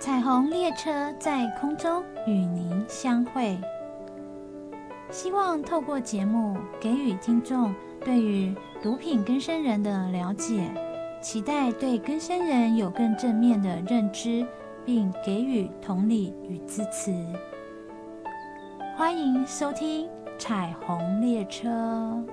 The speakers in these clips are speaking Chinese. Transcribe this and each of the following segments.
彩虹列车在空中与您相会。希望透过节目给予听众对于毒品更生人的了解，期待对更生人有更正面的认知，并给予同理与支持。欢迎收听彩虹列车。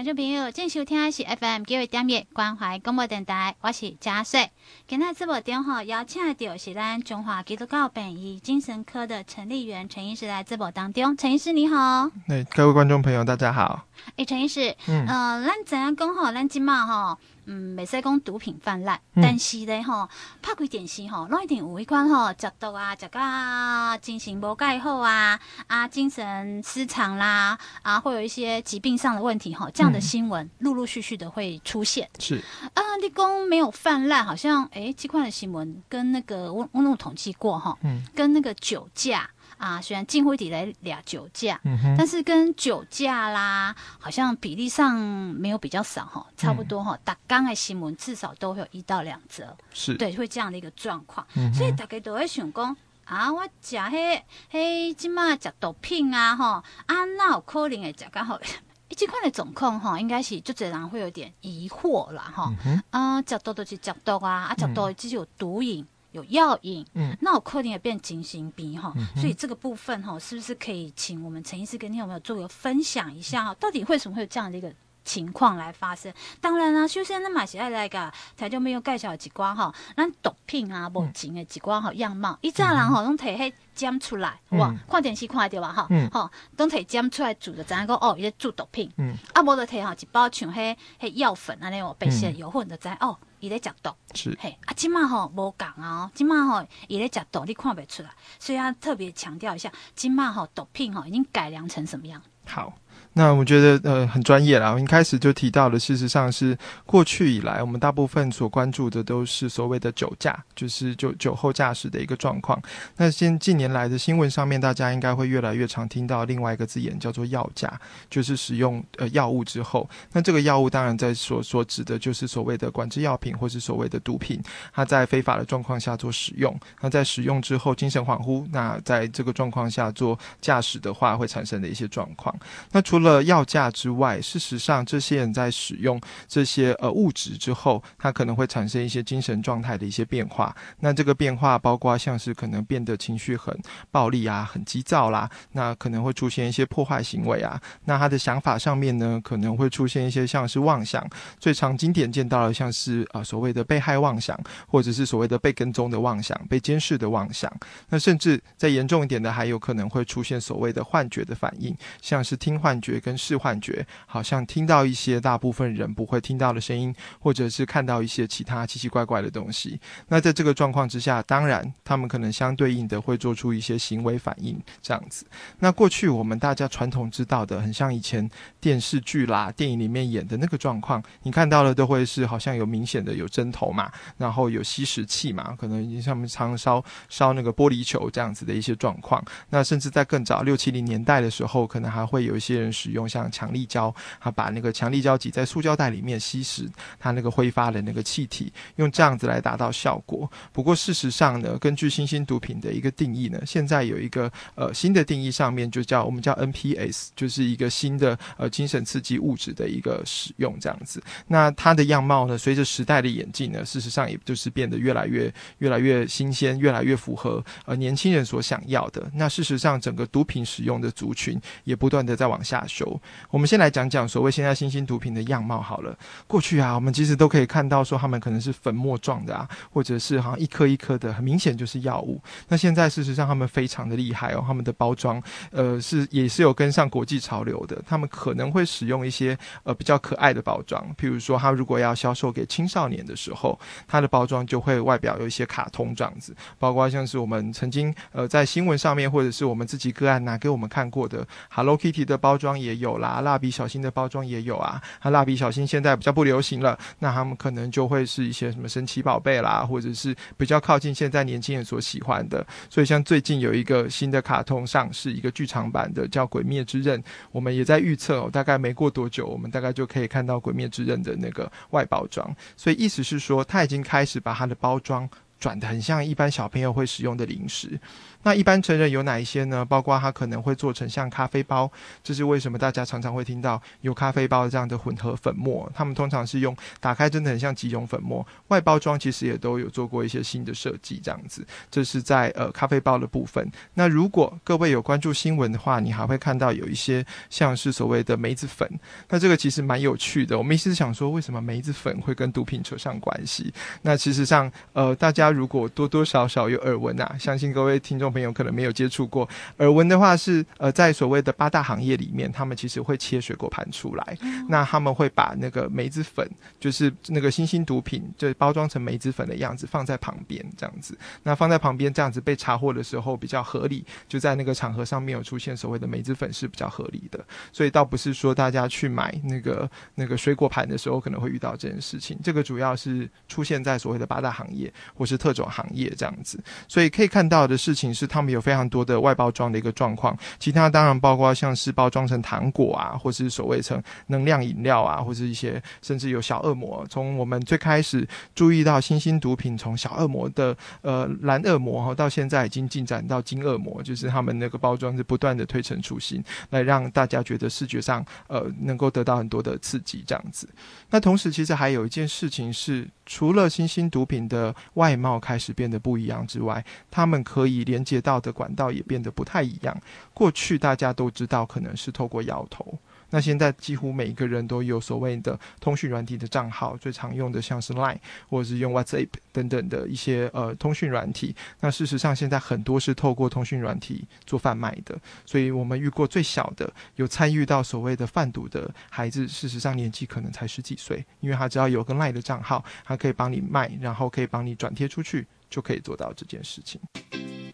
观众朋友，正收听的是 FM 九一点一关怀广播电台，我是嘉穗。今天直播电话邀请到是咱中华基督教本医精神科的陈立元陈医师来直播当中。陈医师你好，哎各位观众朋友大家好。哎，陈医师，嗯，呃，咱怎样讲吼？咱今嘛吼。嗯，未使讲毒品泛滥，嗯、但是咧吼，拍开电视吼，拢一定有一款吼，食毒啊，食甲精神无介好啊，啊，精神失常啦，啊，会有一些疾病上的问题吼，这样的新闻陆陆续续的会出现。是啊，你讲没有泛滥，好像诶、欸，这块的新闻跟那个我我有统计过哈，嗯，跟那个酒驾。啊，虽然近乎底来俩酒驾，嗯、但是跟酒驾啦，好像比例上没有比较少哈，差不多哈。打刚的新闻至少都会有一到两则，是对，会这样的一个状况。嗯、所以大家都会想讲啊，我食迄迄即马食毒品啊，吼啊，那有可能会食较好。这款的状况哈，应该是就这人会有点疑惑啦哈。嗯、哼啊，食毒就是食毒啊，啊，食毒只有毒瘾。有药瘾，嗯，那我可能也变精神病哈，嗯、所以这个部分哈，是不是可以请我们陈医师跟你有没有做个分享一下哈？到底为什么会有这样的一个情况来发生？当然啦、啊，首先那马西爱来个，他就没有介绍几关哈，那毒品啊，无情的几关哈样貌，一乍人吼拢摕迄尖出来，哇、嗯，看电视看到吧哈，哈，拢摕尖出来煮的，知影讲哦，伊咧煮毒品，嗯，啊，无就摕哈一包像迄迄药粉啊，那种白色油粉的知哦。伊咧食毒。是。嘿啊，即嘛吼无共啊，今嘛吼伊咧食毒，你看袂出来，所以啊特别强调一下，即嘛吼毒品吼已经改良成什么样？好。那我觉得呃很专业啦。我一开始就提到了，事实上是过去以来，我们大部分所关注的都是所谓的酒驾，就是酒酒后驾驶的一个状况。那现近年来的新闻上面，大家应该会越来越常听到另外一个字眼，叫做药驾，就是使用呃药物之后，那这个药物当然在所所指的就是所谓的管制药品或是所谓的毒品，它在非法的状况下做使用，那在使用之后精神恍惚，那在这个状况下做驾驶的话会产生的一些状况。那除了药价之外，事实上，这些人在使用这些呃物质之后，他可能会产生一些精神状态的一些变化。那这个变化包括像是可能变得情绪很暴力啊，很急躁啦，那可能会出现一些破坏行为啊。那他的想法上面呢，可能会出现一些像是妄想，最常经典见到的像是啊、所谓的被害妄想，或者是所谓的被跟踪的妄想、被监视的妄想。那甚至再严重一点的，还有可能会出现所谓的幻觉的反应，像是是听幻觉。跟视幻觉，好像听到一些大部分人不会听到的声音，或者是看到一些其他奇奇怪怪的东西。那在这个状况之下，当然他们可能相对应的会做出一些行为反应，这样子。那过去我们大家传统知道的，很像以前电视剧啦、电影里面演的那个状况，你看到的都会是好像有明显的有针头嘛，然后有吸食器嘛，可能已经像常烧烧那个玻璃球这样子的一些状况。那甚至在更早六七零年代的时候，可能还会有一些人。使用像强力胶，他把那个强力胶挤在塑胶袋里面吸食它那个挥发的那个气体，用这样子来达到效果。不过事实上呢，根据新兴毒品的一个定义呢，现在有一个呃新的定义，上面就叫我们叫 NPS，就是一个新的呃精神刺激物质的一个使用这样子。那它的样貌呢，随着时代的演进呢，事实上也就是变得越来越越来越新鲜，越来越符合呃年轻人所想要的。那事实上，整个毒品使用的族群也不断的在往下修。我们先来讲讲所谓现在新兴毒品的样貌好了。过去啊，我们其实都可以看到说，他们可能是粉末状的啊，或者是好像一颗一颗的，很明显就是药物。那现在事实上他们非常的厉害哦，他们的包装呃是也是有跟上国际潮流的。他们可能会使用一些呃比较可爱的包装，譬如说他如果要销售给青少年的时候，他的包装就会外表有一些卡通这样子，包括像是我们曾经呃在新闻上面或者是我们自己个案拿给我们看过的 Hello Kitty 的包装。也有啦，蜡笔小新的包装也有啊。那蜡笔小新现在比较不流行了，那他们可能就会是一些什么神奇宝贝啦，或者是比较靠近现在年轻人所喜欢的。所以像最近有一个新的卡通上市，一个剧场版的叫《鬼灭之刃》，我们也在预测哦，大概没过多久，我们大概就可以看到《鬼灭之刃》的那个外包装。所以意思是说，他已经开始把它的包装转得很像一般小朋友会使用的零食。那一般成人有哪一些呢？包括它可能会做成像咖啡包，这是为什么大家常常会听到有咖啡包这样的混合粉末。他们通常是用打开真的很像即溶粉末，外包装其实也都有做过一些新的设计，这样子。这是在呃咖啡包的部分。那如果各位有关注新闻的话，你还会看到有一些像是所谓的梅子粉。那这个其实蛮有趣的。我们一直想说，为什么梅子粉会跟毒品扯上关系？那其实上，呃，大家如果多多少少有耳闻啊，相信各位听众。朋友可能没有接触过，耳闻的话是，呃，在所谓的八大行业里面，他们其实会切水果盘出来，嗯、那他们会把那个梅子粉，就是那个新兴毒品，就包装成梅子粉的样子放在旁边，这样子，那放在旁边这样子被查获的时候比较合理，就在那个场合上面有出现所谓的梅子粉是比较合理的，所以倒不是说大家去买那个那个水果盘的时候可能会遇到这件事情，这个主要是出现在所谓的八大行业或是特种行业这样子，所以可以看到的事情是。是他们有非常多的外包装的一个状况，其他当然包括像是包装成糖果啊，或是所谓成能量饮料啊，或是一些甚至有小恶魔。从我们最开始注意到新兴毒品，从小恶魔的呃蓝恶魔哈，到现在已经进展到金恶魔，就是他们那个包装是不断的推陈出新，来让大家觉得视觉上呃能够得到很多的刺激这样子。那同时其实还有一件事情是，除了新兴毒品的外貌开始变得不一样之外，他们可以连。接到的管道也变得不太一样。过去大家都知道，可能是透过摇头。那现在几乎每一个人都有所谓的通讯软体的账号，最常用的像是 Line 或者是用 WhatsApp 等等的一些呃通讯软体。那事实上，现在很多是透过通讯软体做贩卖的。所以我们遇过最小的有参与到所谓的贩毒的孩子，事实上年纪可能才十几岁，因为他只要有个 Line 的账号，他可以帮你卖，然后可以帮你转贴出去，就可以做到这件事情。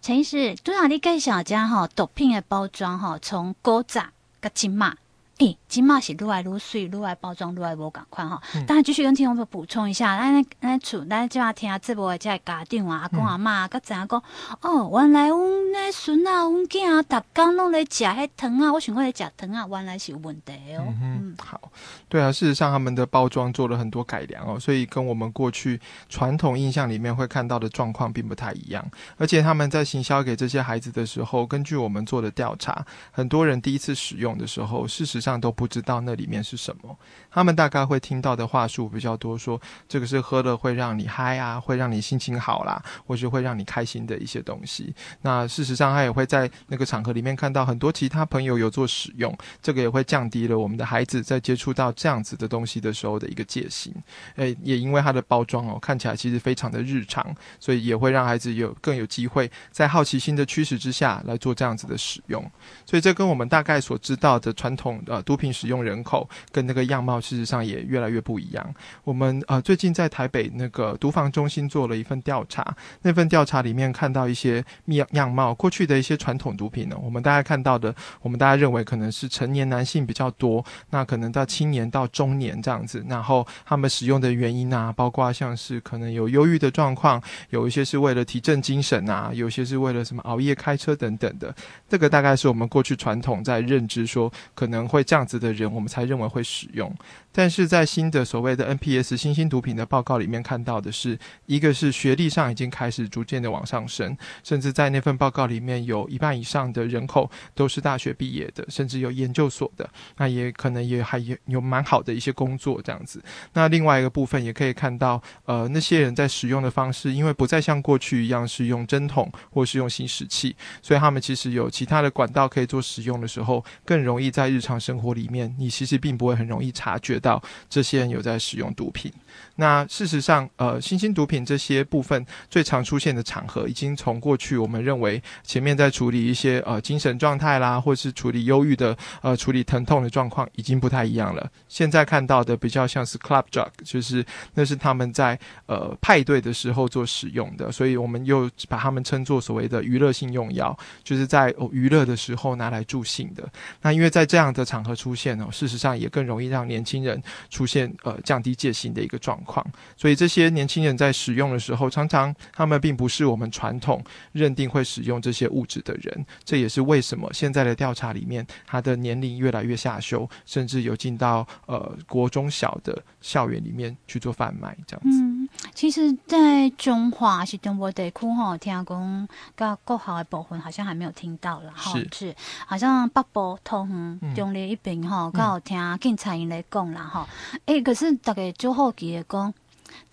陈医师，拄仔你介绍家吼毒品的包装哈，从古早到今嘛。诶，今嘛是愈来愈水，愈来包装愈来无共款吼。当然继续跟听众朋友补充一下，咱咱厝咱即马听节目的这些家长啊、阿公阿妈，甲知影讲哦，原来阮那孙啊、阮囝啊，逐工拢咧食迄糖啊，我想讲咧食糖啊，原来是有问题哦。嗯，嗯好，对啊，事实上他们的包装做了很多改良哦，所以跟我们过去传统印象里面会看到的状况并不太一样。而且他们在行销给这些孩子的时候，根据我们做的调查，很多人第一次使用的时候，事实上。都不知道那里面是什么，他们大概会听到的话术比较多，说这个是喝了会让你嗨啊，会让你心情好啦，或是会让你开心的一些东西。那事实上，他也会在那个场合里面看到很多其他朋友有做使用，这个也会降低了我们的孩子在接触到这样子的东西的时候的一个戒心。诶，也因为它的包装哦，看起来其实非常的日常，所以也会让孩子有更有机会在好奇心的驱使之下来做这样子的使用。所以这跟我们大概所知道的传统的。呃，毒品使用人口跟那个样貌，事实上也越来越不一样。我们呃最近在台北那个毒防中心做了一份调查，那份调查里面看到一些样样貌，过去的一些传统毒品呢，我们大家看到的，我们大家认为可能是成年男性比较多，那可能到青年到中年这样子，然后他们使用的原因啊，包括像是可能有忧郁的状况，有一些是为了提振精神啊，有些是为了什么熬夜开车等等的，这个大概是我们过去传统在认知说可能会。这样子的人，我们才认为会使用。但是在新的所谓的 NPS 新兴毒品的报告里面看到的是，一个是学历上已经开始逐渐的往上升，甚至在那份报告里面有一半以上的人口都是大学毕业的，甚至有研究所的，那也可能也还有有蛮好的一些工作这样子。那另外一个部分也可以看到，呃，那些人在使用的方式，因为不再像过去一样是用针筒或是用吸食器，所以他们其实有其他的管道可以做使用的时候，更容易在日常生活里面，你其实并不会很容易察觉到这些人有在使用毒品。那事实上，呃，新兴毒品这些部分最常出现的场合，已经从过去我们认为前面在处理一些呃精神状态啦，或是处理忧郁的呃处理疼痛的状况，已经不太一样了。现在看到的比较像是 club drug，就是那是他们在呃派对的时候做使用的，所以我们又把他们称作所谓的娱乐性用药，就是在娱乐的时候拿来助兴的。那因为在这样的场合出现哦，事实上也更容易让年轻人出现呃降低戒心的一个状况。所以这些年轻人在使用的时候，常常他们并不是我们传统认定会使用这些物质的人。这也是为什么现在的调查里面，他的年龄越来越下修，甚至有进到呃国中小的校园里面去做贩卖这样子。嗯，其实，在中华是中部地区吼，听讲甲国校的部分好像还没有听到了哈，是，好像北部、桃园、中立一边吼，刚好听警察因来讲啦吼，诶、可是大家就好奇的讲，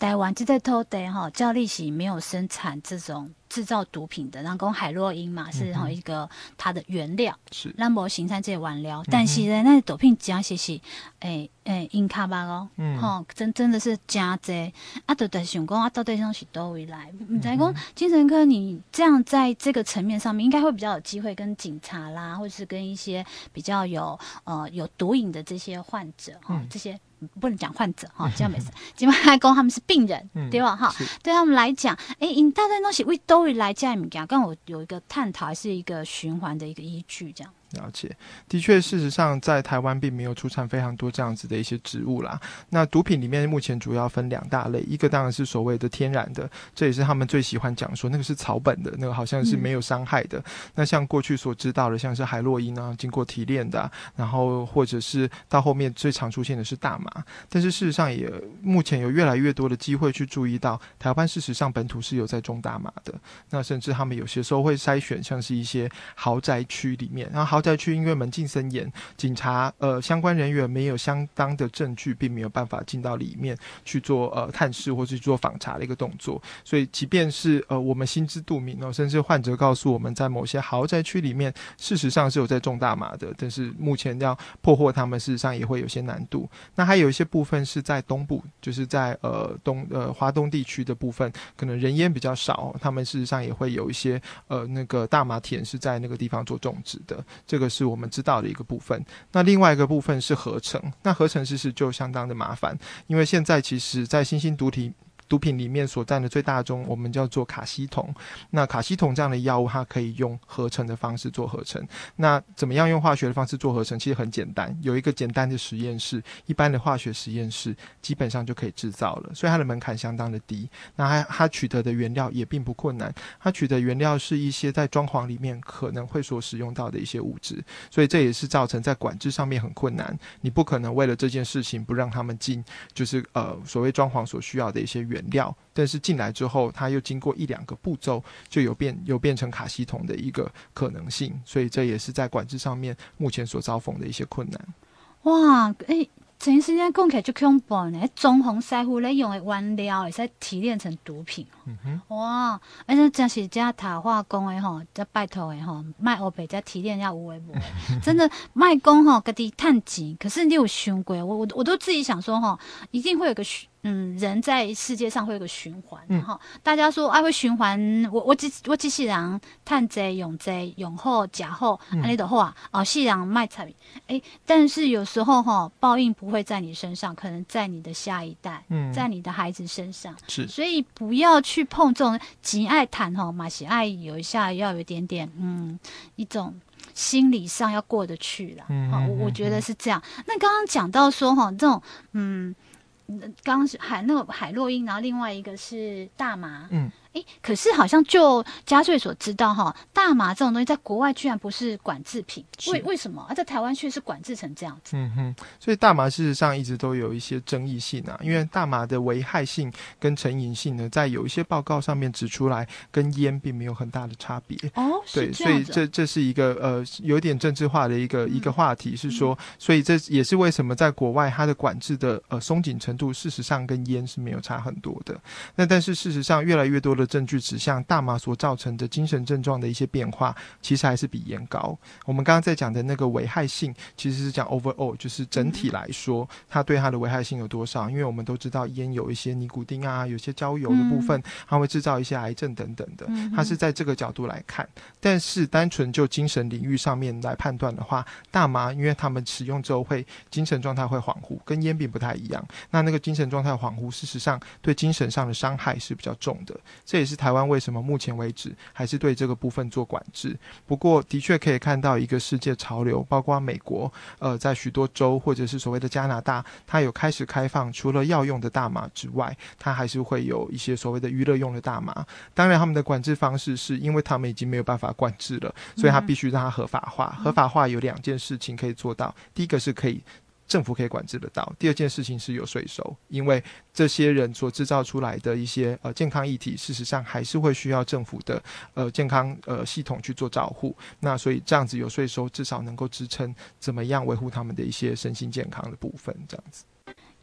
台湾这个土地哈，照例是没有生产这种。制造毒品的，然后海洛因嘛，是哈一个它的原料，是。兰博形成这些原料，但是呢，那毒品讲些是，诶诶，因卡巴哦，吼，真真的是加贼，啊，都在想讲啊，到底上是多未来，你在讲精神科，你这样在这个层面上面，应该会比较有机会跟警察啦，或者是跟一些比较有呃有毒瘾的这些患者哈，这些。不能讲患者哈，这样没事。基本上讲他们是病人，嗯、对吧？哈，对他们来讲，哎，因大堆东西为都会来家里面讲，刚我有一个探讨，还是一个循环的一个依据，这样。了解，的确，事实上，在台湾并没有出产非常多这样子的一些植物啦。那毒品里面目前主要分两大类，一个当然是所谓的天然的，这也是他们最喜欢讲说那个是草本的，那个好像是没有伤害的。嗯、那像过去所知道的，像是海洛因啊，经过提炼的，然后或者是到后面最常出现的是大麻。但是事实上，也目前有越来越多的机会去注意到，台湾事实上本土是有在种大麻的。那甚至他们有些时候会筛选，像是一些豪宅区里面，然后豪再去，因为门禁森严，警察呃相关人员没有相当的证据，并没有办法进到里面去做呃探视或是做访查的一个动作。所以，即便是呃我们心知肚明哦，甚至患者告诉我们在某些豪宅区里面，事实上是有在种大麻的，但是目前要破获他们，事实上也会有些难度。那还有一些部分是在东部，就是在呃东呃华东地区的部分，可能人烟比较少，他们事实上也会有一些呃那个大麻田是在那个地方做种植的，这个是我。们知道的一个部分，那另外一个部分是合成，那合成其实就相当的麻烦，因为现在其实，在新兴毒体。毒品里面所占的最大宗，我们叫做卡西酮。那卡西酮这样的药物，它可以用合成的方式做合成。那怎么样用化学的方式做合成？其实很简单，有一个简单的实验室，一般的化学实验室基本上就可以制造了。所以它的门槛相当的低。那它它取得的原料也并不困难，它取得原料是一些在装潢里面可能会所使用到的一些物质。所以这也是造成在管制上面很困难。你不可能为了这件事情不让他们进，就是呃所谓装潢所需要的一些原料，但是进来之后，它又经过一两个步骤，就有变有变成卡西酮的一个可能性，所以这也是在管制上面目前所遭逢的一些困难。哇，诶、欸，前时间讲起来就恐怖呢，中红师傅咧用的原料会使提炼成毒品。嗯哼，哇，而且真是这塔化工的吼，这拜托的吼，卖欧北这提炼要无为无，真的卖工吼，各地探钱，可是你有想过，我我我都自己想说吼，一定会有个循。嗯，人在世界上会有个循环，哈、嗯，大家说爱、啊、会循环，我我只我机器人探贼永贼永后假后，安利的话，哦，夕阳卖产品，哎，但是有时候哈，报应不会在你身上，可能在你的下一代，嗯，在你的孩子身上，是，所以不要去碰这种极爱谈吼，马喜爱有一下要有一点点，嗯，一种心理上要过得去了，我我觉得是这样。那刚刚讲到说哈，这种，嗯。刚刚是海那个海洛因，然后另外一个是大麻。嗯。哎，可是好像就嘉穗所知道哈，大麻这种东西在国外居然不是管制品，为为什么啊？在台湾却是管制成这样子？嗯哼，所以大麻事实上一直都有一些争议性啊，因为大麻的危害性跟成瘾性呢，在有一些报告上面指出来，跟烟并没有很大的差别。哦，对，所以这这是一个呃有点政治化的一个、嗯、一个话题，是说，所以这也是为什么在国外它的管制的呃松紧程度，事实上跟烟是没有差很多的。那但是事实上，越来越多的证据指向大麻所造成的精神症状的一些变化，其实还是比烟高。我们刚刚在讲的那个危害性，其实是讲 overall，就是整体来说，它对它的危害性有多少？因为我们都知道烟有一些尼古丁啊，有些焦油的部分，它会制造一些癌症等等的。它是在这个角度来看，但是单纯就精神领域上面来判断的话，大麻因为他们使用之后会精神状态会恍惚，跟烟并不太一样。那那个精神状态恍惚，事实上对精神上的伤害是比较重的。这也是台湾为什么目前为止还是对这个部分做管制。不过，的确可以看到一个世界潮流，包括美国，呃，在许多州或者是所谓的加拿大，它有开始开放，除了药用的大麻之外，它还是会有一些所谓的娱乐用的大麻。当然，他们的管制方式是因为他们已经没有办法管制了，所以他必须让它合法化。合法化有两件事情可以做到，第一个是可以。政府可以管制得到。第二件事情是有税收，因为这些人所制造出来的一些呃健康议题，事实上还是会需要政府的呃健康呃系统去做照护。那所以这样子有税收，至少能够支撑怎么样维护他们的一些身心健康的部分，这样子。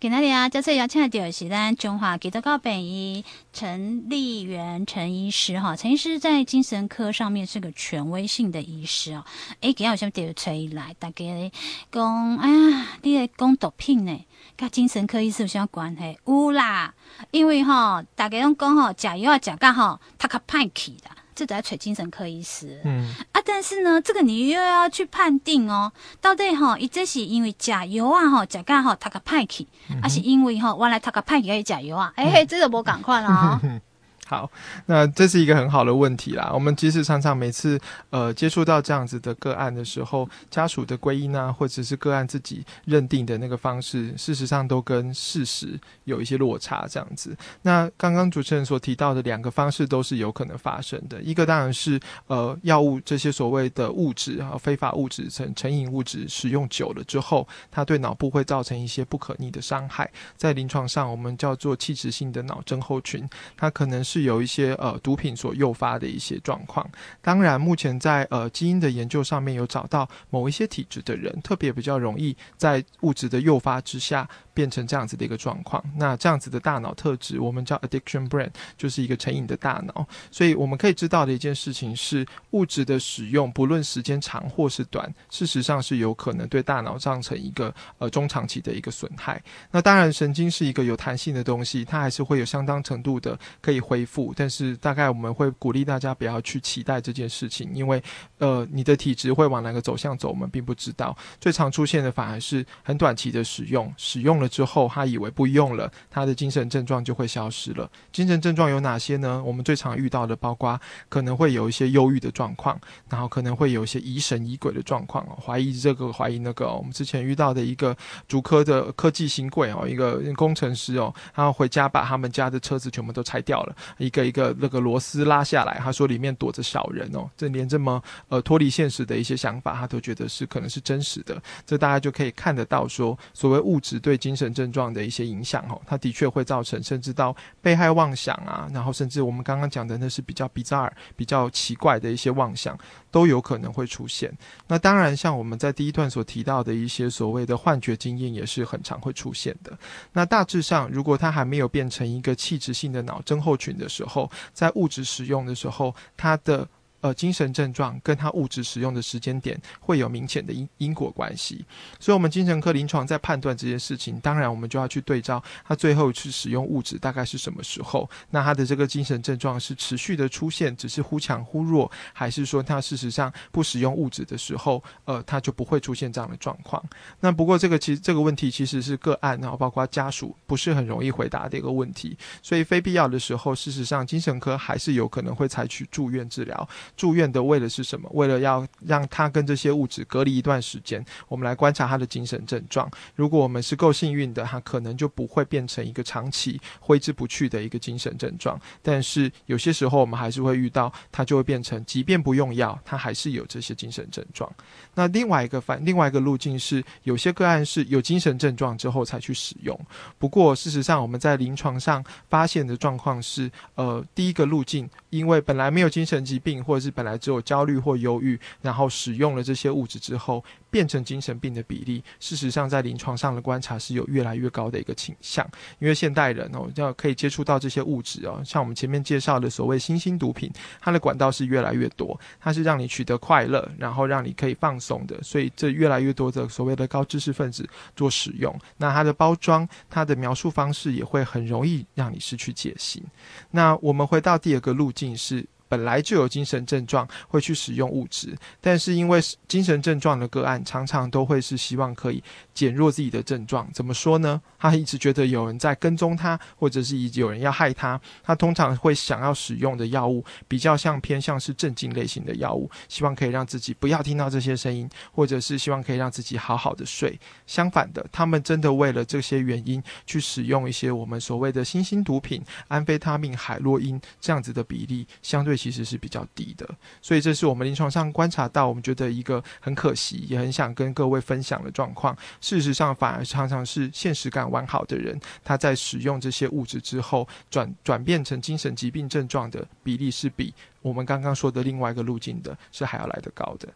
今天啊，这次邀请到的是咱中华基督教病医陈立元陈医师哈，陈医师在精神科上面是个权威性的医师哦。诶，今天有什么特别吹来？大家讲，哎呀，你在讲毒品呢？跟精神科医师有啥关系？有啦，因为哈，大家拢讲吼，食药啊食甲吼，他较歹去的。就在找精神科医师，嗯啊，但是呢，这个你又要去判定哦，到底哈，伊这是因为假药啊，哈，甲肝哈，他个派去，还是因为哈，原来他个派去可以假药啊？哎、欸，这个无赶快了啊。好，那这是一个很好的问题啦。我们其实常常每次呃接触到这样子的个案的时候，家属的归因啊，或者是个案自己认定的那个方式，事实上都跟事实有一些落差。这样子，那刚刚主持人所提到的两个方式都是有可能发生的。一个当然是呃药物这些所谓的物质啊，非法物质成成瘾物质使用久了之后，它对脑部会造成一些不可逆的伤害。在临床上，我们叫做器质性的脑症候群，它可能是。有一些呃毒品所诱发的一些状况，当然目前在呃基因的研究上面有找到某一些体质的人，特别比较容易在物质的诱发之下。变成这样子的一个状况，那这样子的大脑特质，我们叫 addiction brain，就是一个成瘾的大脑。所以我们可以知道的一件事情是，物质的使用，不论时间长或是短，事实上是有可能对大脑造成一个呃中长期的一个损害。那当然，神经是一个有弹性的东西，它还是会有相当程度的可以恢复。但是大概我们会鼓励大家不要去期待这件事情，因为呃你的体质会往哪个走向走，我们并不知道。最常出现的反而是很短期的使用，使用了之后，他以为不用了，他的精神症状就会消失了。精神症状有哪些呢？我们最常遇到的，包括可能会有一些忧郁的状况，然后可能会有一些疑神疑鬼的状况哦，怀疑这个，怀疑那个。我们之前遇到的一个竹科的科技新贵哦，一个工程师哦，他回家把他们家的车子全部都拆掉了，一个一个那个螺丝拉下来，他说里面躲着小人哦，这连这么呃脱离现实的一些想法，他都觉得是可能是真实的。这大家就可以看得到说，所谓物质对精神症状的一些影响哦，它的确会造成甚至到被害妄想啊，然后甚至我们刚刚讲的那是比较 bizarre、比较奇怪的一些妄想，都有可能会出现。那当然，像我们在第一段所提到的一些所谓的幻觉经验，也是很常会出现的。那大致上，如果它还没有变成一个器质性的脑症候群的时候，在物质使用的时候，它的。呃，精神症状跟他物质使用的时间点会有明显的因因果关系，所以，我们精神科临床在判断这件事情，当然我们就要去对照他最后去使用物质大概是什么时候，那他的这个精神症状是持续的出现，只是忽强忽弱，还是说他事实上不使用物质的时候，呃，他就不会出现这样的状况。那不过这个其实这个问题其实是个案，然后包括家属不是很容易回答的一个问题，所以非必要的时候，事实上精神科还是有可能会采取住院治疗。住院的为的是什么？为了要让他跟这些物质隔离一段时间，我们来观察他的精神症状。如果我们是够幸运的，他可能就不会变成一个长期挥之不去的一个精神症状。但是有些时候我们还是会遇到，他就会变成，即便不用药，他还是有这些精神症状。那另外一个反，另外一个路径是，有些个案是有精神症状之后才去使用。不过事实上，我们在临床上发现的状况是，呃，第一个路径，因为本来没有精神疾病，或是本来只有焦虑或忧郁，然后使用了这些物质之后，变成精神病的比例，事实上在临床上的观察是有越来越高的一个倾向。因为现代人哦，要可以接触到这些物质哦，像我们前面介绍的所谓新兴毒品，它的管道是越来越多，它是让你取得快乐，然后让你可以放松的，所以这越来越多的所谓的高知识分子做使用。那它的包装、它的描述方式也会很容易让你失去戒心。那我们回到第二个路径是。本来就有精神症状，会去使用物质，但是因为精神症状的个案常常都会是希望可以减弱自己的症状。怎么说呢？他一直觉得有人在跟踪他，或者是有人要害他。他通常会想要使用的药物比较像偏向是镇静类型的药物，希望可以让自己不要听到这些声音，或者是希望可以让自己好好的睡。相反的，他们真的为了这些原因去使用一些我们所谓的新兴毒品，安非他命、海洛因这样子的比例，相对其实是比较低的。所以这是我们临床上观察到，我们觉得一个很可惜，也很想跟各位分享的状况。事实上，反而常常是现实感完好的人，他在使用这些物质之后，转转变成精神疾病症状的比例，是比我们刚刚说的另外一个路径的，是还要来得高的。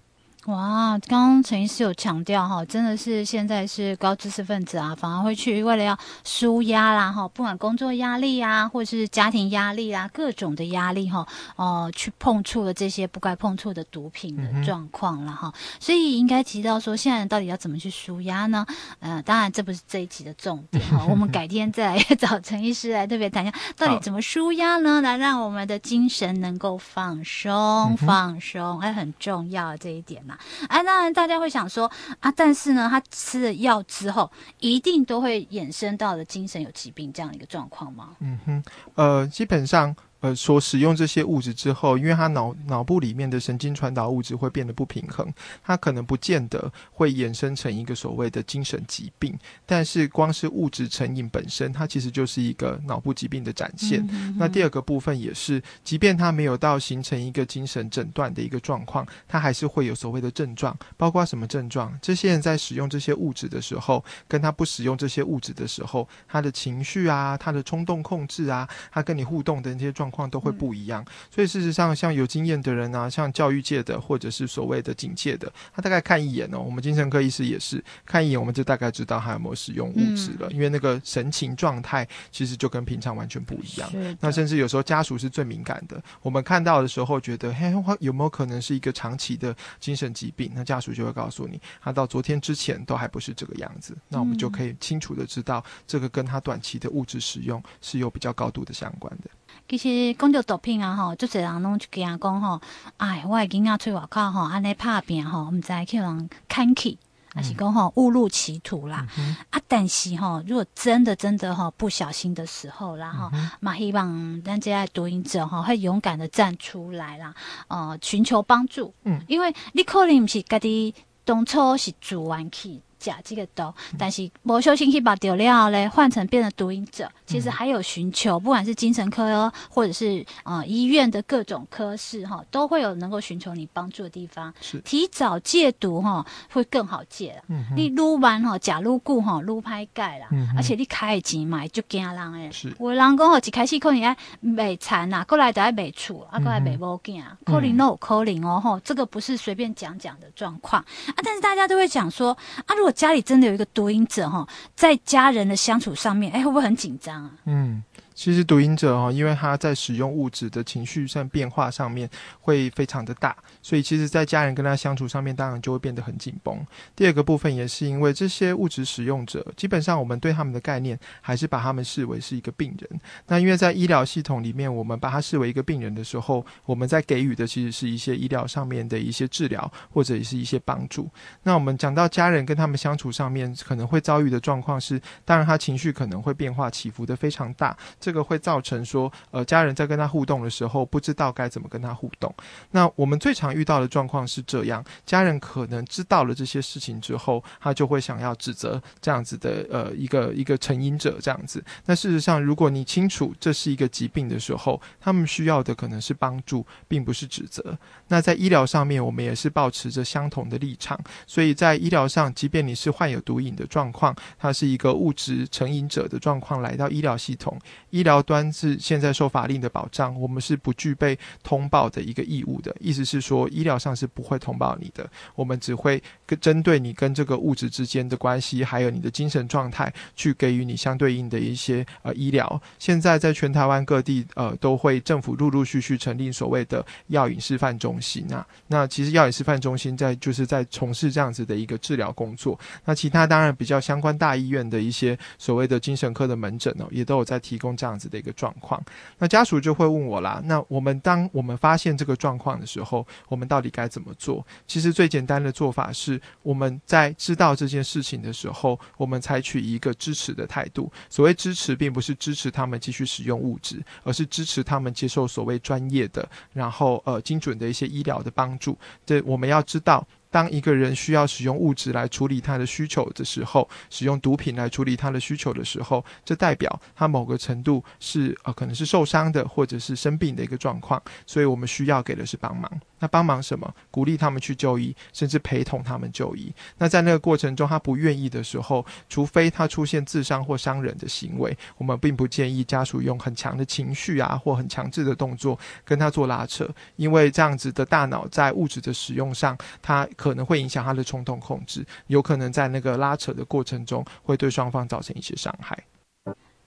哇，刚刚陈医师有强调哈，真的是现在是高知识分子啊，反而会去为了要舒压啦哈，不管工作压力啊，或是家庭压力啊，各种的压力哈，哦、呃，去碰触了这些不该碰触的毒品的状况了哈，所以应该提到说，现在到底要怎么去舒压呢？呃，当然这不是这一集的重点哈，我们改天再来 找陈医师来特别谈一下，到底怎么舒压呢？来让我们的精神能够放松放松，哎很重要这一点呢。啊，当然大家会想说啊，但是呢，他吃了药之后，一定都会衍生到了精神有疾病这样一个状况吗？嗯哼，呃，基本上。呃，所使用这些物质之后，因为他脑脑部里面的神经传导物质会变得不平衡，他可能不见得会衍生成一个所谓的精神疾病。但是光是物质成瘾本身，它其实就是一个脑部疾病的展现。那第二个部分也是，即便他没有到形成一个精神诊断的一个状况，他还是会有所谓的症状，包括什么症状？这些人在使用这些物质的时候，跟他不使用这些物质的时候，他的情绪啊，他的冲动控制啊，他跟你互动的那些状况。况都会不一样，所以事实上，像有经验的人啊，像教育界的或者是所谓的警界的，他大概看一眼哦。我们精神科医师也是看一眼，我们就大概知道他有没有使用物质了，因为那个神情状态其实就跟平常完全不一样。那甚至有时候家属是最敏感的，我们看到的时候觉得，嘿，有没有可能是一个长期的精神疾病？那家属就会告诉你，他到昨天之前都还不是这个样子。那我们就可以清楚的知道，这个跟他短期的物质使用是有比较高度的相关的。其实讲到毒品啊，吼，就侪人拢就惊讲吼，哎，我的囡仔出外口吼，安尼拍拼吼，毋知去人牵去，还是讲吼误入歧途啦。嗯、啊，但是吼，如果真的真的吼不小心的时候啦，吼、嗯，嘛希望咱这些毒瘾者吼会勇敢的站出来啦，呃，寻求帮助。嗯，因为你可能毋是家己当初是自愿去。假这个毒，但是无小心去把掉了嘞，换成变成毒瘾者，其实还有寻求，不管是精神科或者是啊、呃、医院的各种科室哈，都会有能够寻求你帮助的地方。是提早戒毒哈，会更好戒。嗯，你撸完哈，假撸固哈，撸拍盖啦。嗯，而且你开钱买就惊人诶。是，有人讲吼，一开始可能爱卖惨啦，过来就爱卖厝，啊，过来卖某件，可能都有可能哦吼，这个不是随便讲讲的状况啊。但是大家都会讲说啊，如果家里真的有一个多音者哈，在家人的相处上面，哎，会不会很紧张啊？嗯。其实毒瘾者哈，因为他在使用物质的情绪上变化上面会非常的大，所以其实在家人跟他相处上面，当然就会变得很紧绷。第二个部分也是因为这些物质使用者，基本上我们对他们的概念还是把他们视为是一个病人。那因为在医疗系统里面，我们把他视为一个病人的时候，我们在给予的其实是一些医疗上面的一些治疗或者是一些帮助。那我们讲到家人跟他们相处上面可能会遭遇的状况是，当然他情绪可能会变化起伏的非常大。这个会造成说，呃，家人在跟他互动的时候，不知道该怎么跟他互动。那我们最常遇到的状况是这样：家人可能知道了这些事情之后，他就会想要指责这样子的，呃，一个一个成瘾者这样子。那事实上，如果你清楚这是一个疾病的时候，他们需要的可能是帮助，并不是指责。那在医疗上面，我们也是保持着相同的立场。所以在医疗上，即便你是患有毒瘾的状况，他是一个物质成瘾者的状况来到医疗系统。医疗端是现在受法令的保障，我们是不具备通报的一个义务的。意思是说，医疗上是不会通报你的，我们只会跟针对你跟这个物质之间的关系，还有你的精神状态，去给予你相对应的一些呃医疗。现在在全台湾各地呃都会政府陆陆续续成立所谓的药瘾示范中心啊。那其实药瘾示范中心在就是在从事这样子的一个治疗工作。那其他当然比较相关大医院的一些所谓的精神科的门诊哦，也都有在提供。这样子的一个状况。那家属就会问我啦，那我们当我们发现这个状况的时候，我们到底该怎么做？其实最简单的做法是，我们在知道这件事情的时候，我们采取一个支持的态度。所谓支持，并不是支持他们继续使用物质，而是支持他们接受所谓专业的，然后呃精准的一些医疗的帮助。这我们要知道。当一个人需要使用物质来处理他的需求的时候，使用毒品来处理他的需求的时候，这代表他某个程度是呃可能是受伤的，或者是生病的一个状况，所以我们需要给的是帮忙。那帮忙什么？鼓励他们去就医，甚至陪同他们就医。那在那个过程中，他不愿意的时候，除非他出现自伤或伤人的行为，我们并不建议家属用很强的情绪啊或很强制的动作跟他做拉扯，因为这样子的大脑在物质的使用上，他。可能会影响他的冲动控制，有可能在那个拉扯的过程中，会对双方造成一些伤害。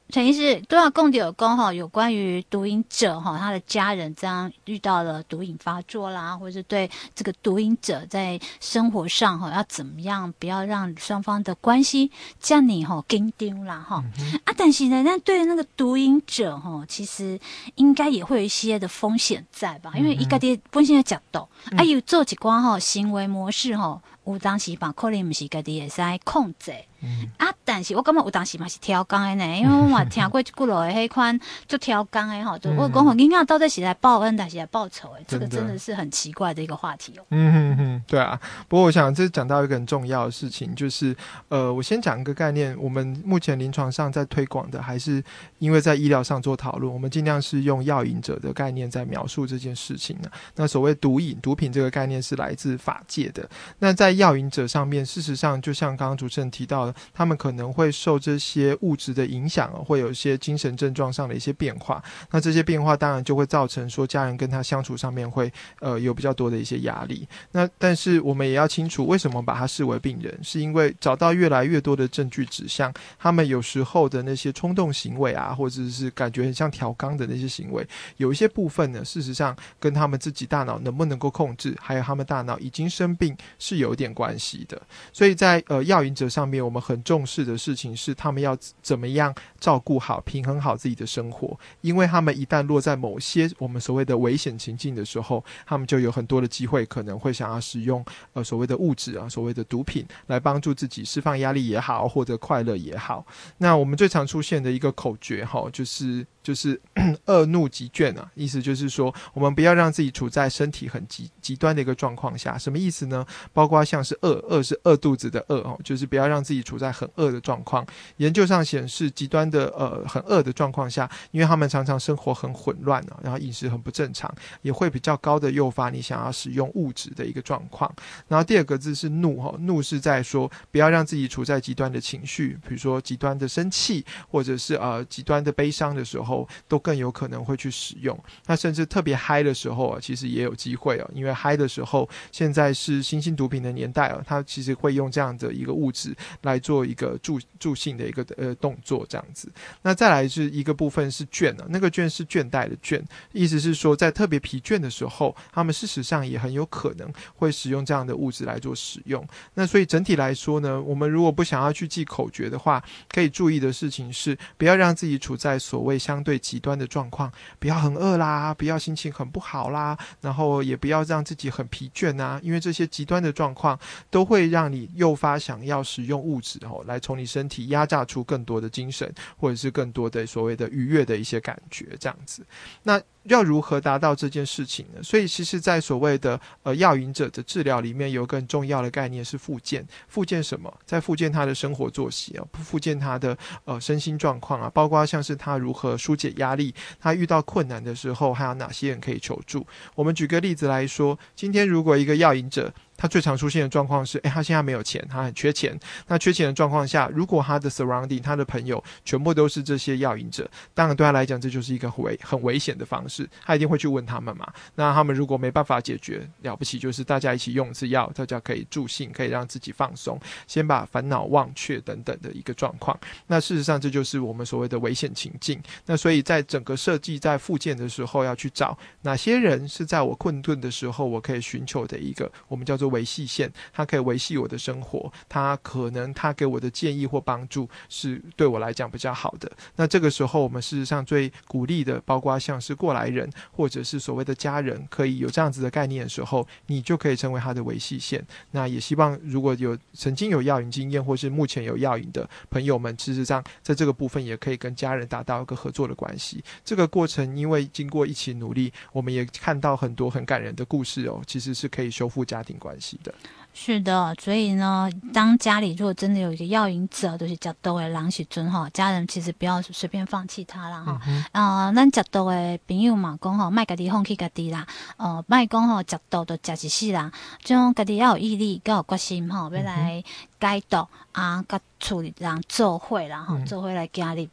陈医师，都要共有功哈，有关于毒瘾者哈，他的家人这样遇到了毒瘾发作啦，或者是对这个毒瘾者在生活上哈，要怎么样，不要让双方的关系这样你哈跟丢啦哈。啊，但是呢，那对那个毒瘾者哈，其实应该也会有一些的风险在吧？因为一个的本身的角度，啊，有做几关哈行为模式哈，有当时把可能不是家己也使控制。嗯、啊！但是我感觉有当时嘛是挑工的呢，因为 我嘛听过一句落的迄款就挑工的吼，就我讲吼，囡仔到底是来报恩还是来报仇？哎，这个真的是很奇怪的一个话题哦。嗯哼哼，对啊。不过我想这讲到一个很重要的事情，就是呃，我先讲一个概念，我们目前临床上在推广的，还是因为在医疗上做讨论，我们尽量是用药瘾者的概念在描述这件事情呢。那所谓毒瘾、毒品这个概念是来自法界的。那在药瘾者上面，事实上就像刚刚主持人提到他们可能会受这些物质的影响，会有一些精神症状上的一些变化。那这些变化当然就会造成说家人跟他相处上面会呃有比较多的一些压力。那但是我们也要清楚，为什么把他视为病人，是因为找到越来越多的证据指向他们有时候的那些冲动行为啊，或者是感觉很像调缸的那些行为，有一些部分呢，事实上跟他们自己大脑能不能够控制，还有他们大脑已经生病是有点关系的。所以在呃药瘾者上面，我们很重视的事情是，他们要怎么样照顾好、平衡好自己的生活，因为他们一旦落在某些我们所谓的危险情境的时候，他们就有很多的机会可能会想要使用呃所谓的物质啊、所谓的毒品来帮助自己释放压力也好，或者快乐也好。那我们最常出现的一个口诀哈，就是。就是 恶怒极倦啊，意思就是说，我们不要让自己处在身体很极极端的一个状况下。什么意思呢？包括像是饿，饿是饿肚子的饿哦，就是不要让自己处在很饿的状况。研究上显示，极端的呃很饿的状况下，因为他们常常生活很混乱啊，然后饮食很不正常，也会比较高的诱发你想要使用物质的一个状况。然后第二个字是怒哈，怒是在说不要让自己处在极端的情绪，比如说极端的生气，或者是呃极端的悲伤的时候。都更有可能会去使用，那甚至特别嗨的时候啊，其实也有机会哦，因为嗨的时候，现在是新兴毒品的年代啊，它其实会用这样的一个物质来做一个助助兴的一个呃动作，这样子。那再来是一个部分是倦啊，那个倦是倦怠的倦，意思是说在特别疲倦的时候，他们事实上也很有可能会使用这样的物质来做使用。那所以整体来说呢，我们如果不想要去记口诀的话，可以注意的事情是，不要让自己处在所谓相最极端的状况，不要很饿啦，不要心情很不好啦，然后也不要让自己很疲倦啊，因为这些极端的状况都会让你诱发想要使用物质哦，来从你身体压榨出更多的精神，或者是更多的所谓的愉悦的一些感觉，这样子。那。要如何达到这件事情呢？所以，其实，在所谓的呃药引者的治疗里面，有个很重要的概念是复健。复健什么？在复健他的生活作息啊，复健他的呃身心状况啊，包括像是他如何疏解压力，他遇到困难的时候，还有哪些人可以求助？我们举个例子来说，今天如果一个药引者，他最常出现的状况是，诶，他现在没有钱，他很缺钱。那缺钱的状况下，如果他的 surrounding，他的朋友全部都是这些药瘾者，当然对他来讲，这就是一个危很危险的方式。他一定会去问他们嘛。那他们如果没办法解决，了不起就是大家一起用一次药，大家可以助兴，可以让自己放松，先把烦恼忘却等等的一个状况。那事实上，这就是我们所谓的危险情境。那所以在整个设计在复健的时候，要去找哪些人是在我困顿的时候，我可以寻求的一个我们叫做。维系线，它可以维系我的生活，它可能它给我的建议或帮助是对我来讲比较好的。那这个时候，我们事实上最鼓励的，包括像是过来人或者是所谓的家人，可以有这样子的概念的时候，你就可以成为他的维系线。那也希望如果有曾经有药瘾经验或是目前有药瘾的朋友们，事实上在这个部分也可以跟家人达到一个合作的关系。这个过程因为经过一起努力，我们也看到很多很感人的故事哦，其实是可以修复家庭关系的。是的，所以呢，当家里如果真的有一个药瘾者，就是较多的人时阵哈，家人其实不要随便放弃他了哈。啊、嗯呃，咱较多的朋友嘛，讲吼，卖家己放弃家己啦，呃，卖讲吼，食毒就食一世啦，种家己要有毅力，要有决心吼，要来解毒、嗯、啊，甲处理人做伙啦哈，做伙来家里。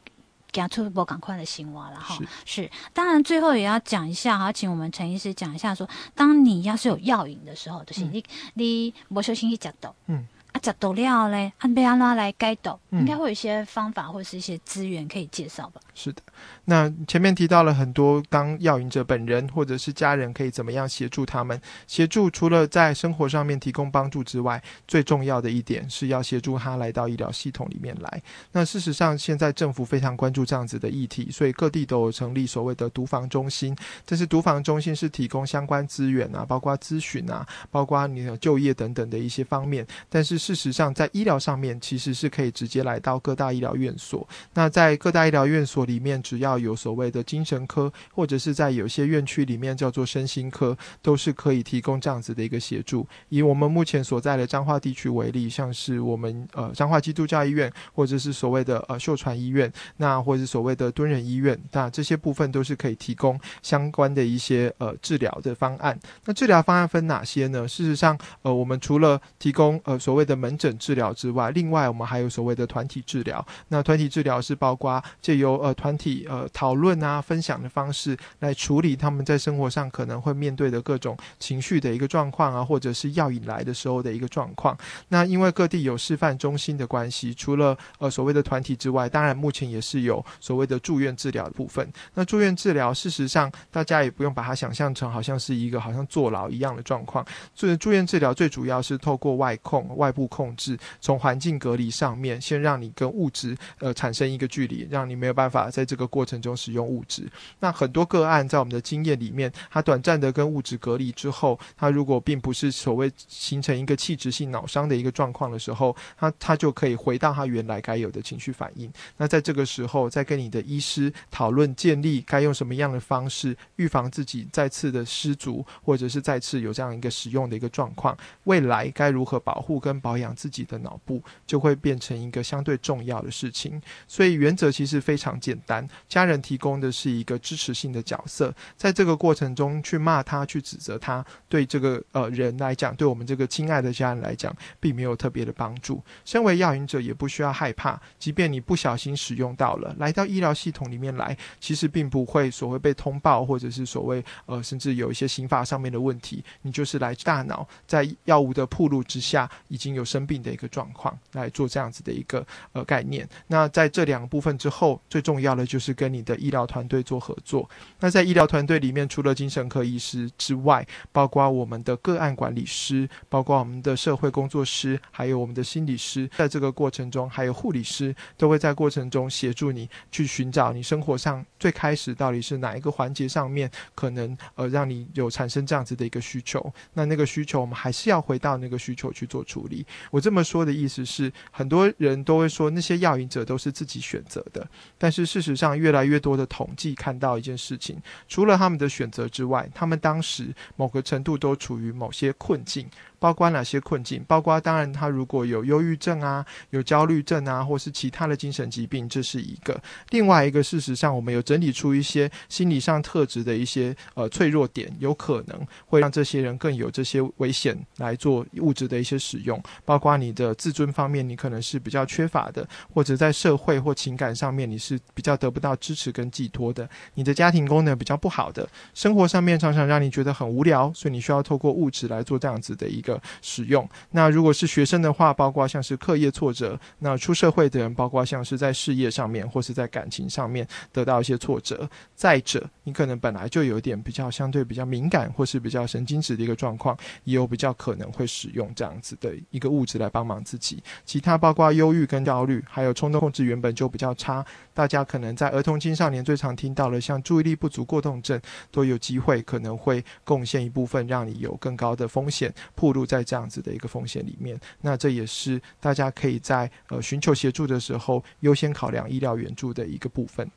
讲出不赶快的行为了哈，是，当然最后也要讲一下哈，请我们陈医师讲一下说，当你要是有药瘾的时候，就是你、嗯、你不小心去讲到，嗯。啊，食毒了嘞，按贝安拉来解毒，应该会有一些方法或是一些资源可以介绍吧？是的，那前面提到了很多，当药瘾者本人或者是家人可以怎么样协助他们？协助除了在生活上面提供帮助之外，最重要的一点是要协助他来到医疗系统里面来。那事实上，现在政府非常关注这样子的议题，所以各地都有成立所谓的毒防中心。但是毒防中心是提供相关资源啊，包括咨询啊，包括你的就业等等的一些方面，但是。事事实上，在医疗上面，其实是可以直接来到各大医疗院所。那在各大医疗院所里面，只要有所谓的精神科，或者是在有些院区里面叫做身心科，都是可以提供这样子的一个协助。以我们目前所在的彰化地区为例，像是我们呃彰化基督教医院，或者是所谓的呃秀传医院，那或者是所谓的敦仁医院，那这些部分都是可以提供相关的一些呃治疗的方案。那治疗方案分哪些呢？事实上，呃，我们除了提供呃所谓的门诊治疗之外，另外我们还有所谓的团体治疗。那团体治疗是包括借由呃团体呃讨论啊、分享的方式来处理他们在生活上可能会面对的各种情绪的一个状况啊，或者是药瘾来的时候的一个状况。那因为各地有示范中心的关系，除了呃所谓的团体之外，当然目前也是有所谓的住院治疗的部分。那住院治疗事实上大家也不用把它想象成好像是一个好像坐牢一样的状况。所以住院治疗最主要是透过外控、外部。控制从环境隔离上面，先让你跟物质呃产生一个距离，让你没有办法在这个过程中使用物质。那很多个案在我们的经验里面，他短暂的跟物质隔离之后，他如果并不是所谓形成一个器质性脑伤的一个状况的时候，他他就可以回到他原来该有的情绪反应。那在这个时候，再跟你的医师讨论建立该用什么样的方式预防自己再次的失足，或者是再次有这样一个使用的一个状况，未来该如何保护跟保保。养自己的脑部就会变成一个相对重要的事情，所以原则其实非常简单。家人提供的是一个支持性的角色，在这个过程中去骂他、去指责他，对这个呃人来讲，对我们这个亲爱的家人来讲，并没有特别的帮助。身为药瘾者，也不需要害怕，即便你不小心使用到了，来到医疗系统里面来，其实并不会所谓被通报，或者是所谓呃甚至有一些刑法上面的问题。你就是来大脑在药物的暴露之下，已经有。生病的一个状况来做这样子的一个呃概念。那在这两个部分之后，最重要的就是跟你的医疗团队做合作。那在医疗团队里面，除了精神科医师之外，包括我们的个案管理师，包括我们的社会工作师，还有我们的心理师，在这个过程中，还有护理师，都会在过程中协助你去寻找你生活上最开始到底是哪一个环节上面可能呃让你有产生这样子的一个需求。那那个需求，我们还是要回到那个需求去做处理。我这么说的意思是，很多人都会说那些药瘾者都是自己选择的，但是事实上，越来越多的统计看到一件事情，除了他们的选择之外，他们当时某个程度都处于某些困境。包括哪些困境？包括当然，他如果有忧郁症啊，有焦虑症啊，或是其他的精神疾病，这是一个。另外一个，事实上，我们有整理出一些心理上特质的一些呃脆弱点，有可能会让这些人更有这些危险来做物质的一些使用。包括你的自尊方面，你可能是比较缺乏的，或者在社会或情感上面，你是比较得不到支持跟寄托的。你的家庭功能比较不好的，生活上面常常让你觉得很无聊，所以你需要透过物质来做这样子的一个。使用。那如果是学生的话，包括像是课业挫折；那出社会的人，包括像是在事业上面或是在感情上面得到一些挫折。再者，你可能本来就有点比较相对比较敏感或是比较神经质的一个状况，也有比较可能会使用这样子的一个物质来帮忙自己。其他包括忧郁跟焦虑，还有冲动控制原本就比较差，大家可能在儿童青少年最常听到的，像注意力不足过动症，都有机会可能会贡献一部分，让你有更高的风险暴露在这样子的一个风险里面。那这也是大家可以在呃寻求协助的时候优先考量医疗援助的一个部分。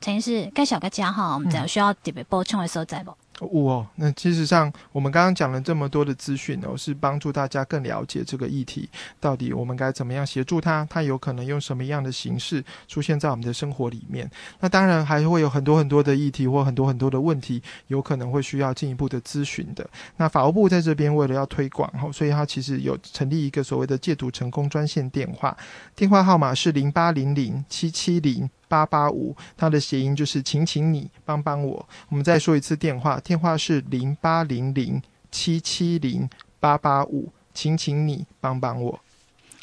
陈医师，该小个家哈，我们只需要特别补充的所在不？哦，那其实上我们刚刚讲了这么多的资讯哦，是帮助大家更了解这个议题，到底我们该怎么样协助他？他有可能用什么样的形式出现在我们的生活里面？那当然还会有很多很多的议题或很多很多的问题，有可能会需要进一步的咨询的。那法务部在这边为了要推广哈，所以他其实有成立一个所谓的戒毒成功专线电话，电话号码是零八零零七七零八八五，它的谐音就是请请你帮帮我。我们再说一次电话，电话是零八零零七七零八八五，请请你帮帮我。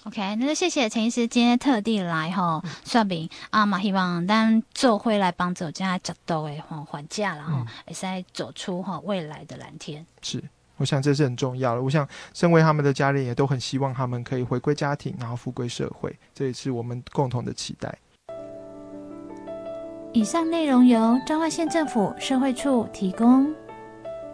OK，那就谢谢陈医师今天特地来哈说明啊嘛，希望咱做会来帮助这样较多的哈缓价，然后也是走出哈未来的蓝天。是，我想这是很重要的。我想，身为他们的家人，也都很希望他们可以回归家庭，然后复归社会，这也是我们共同的期待。以上内容由彰化县政府社会处提供。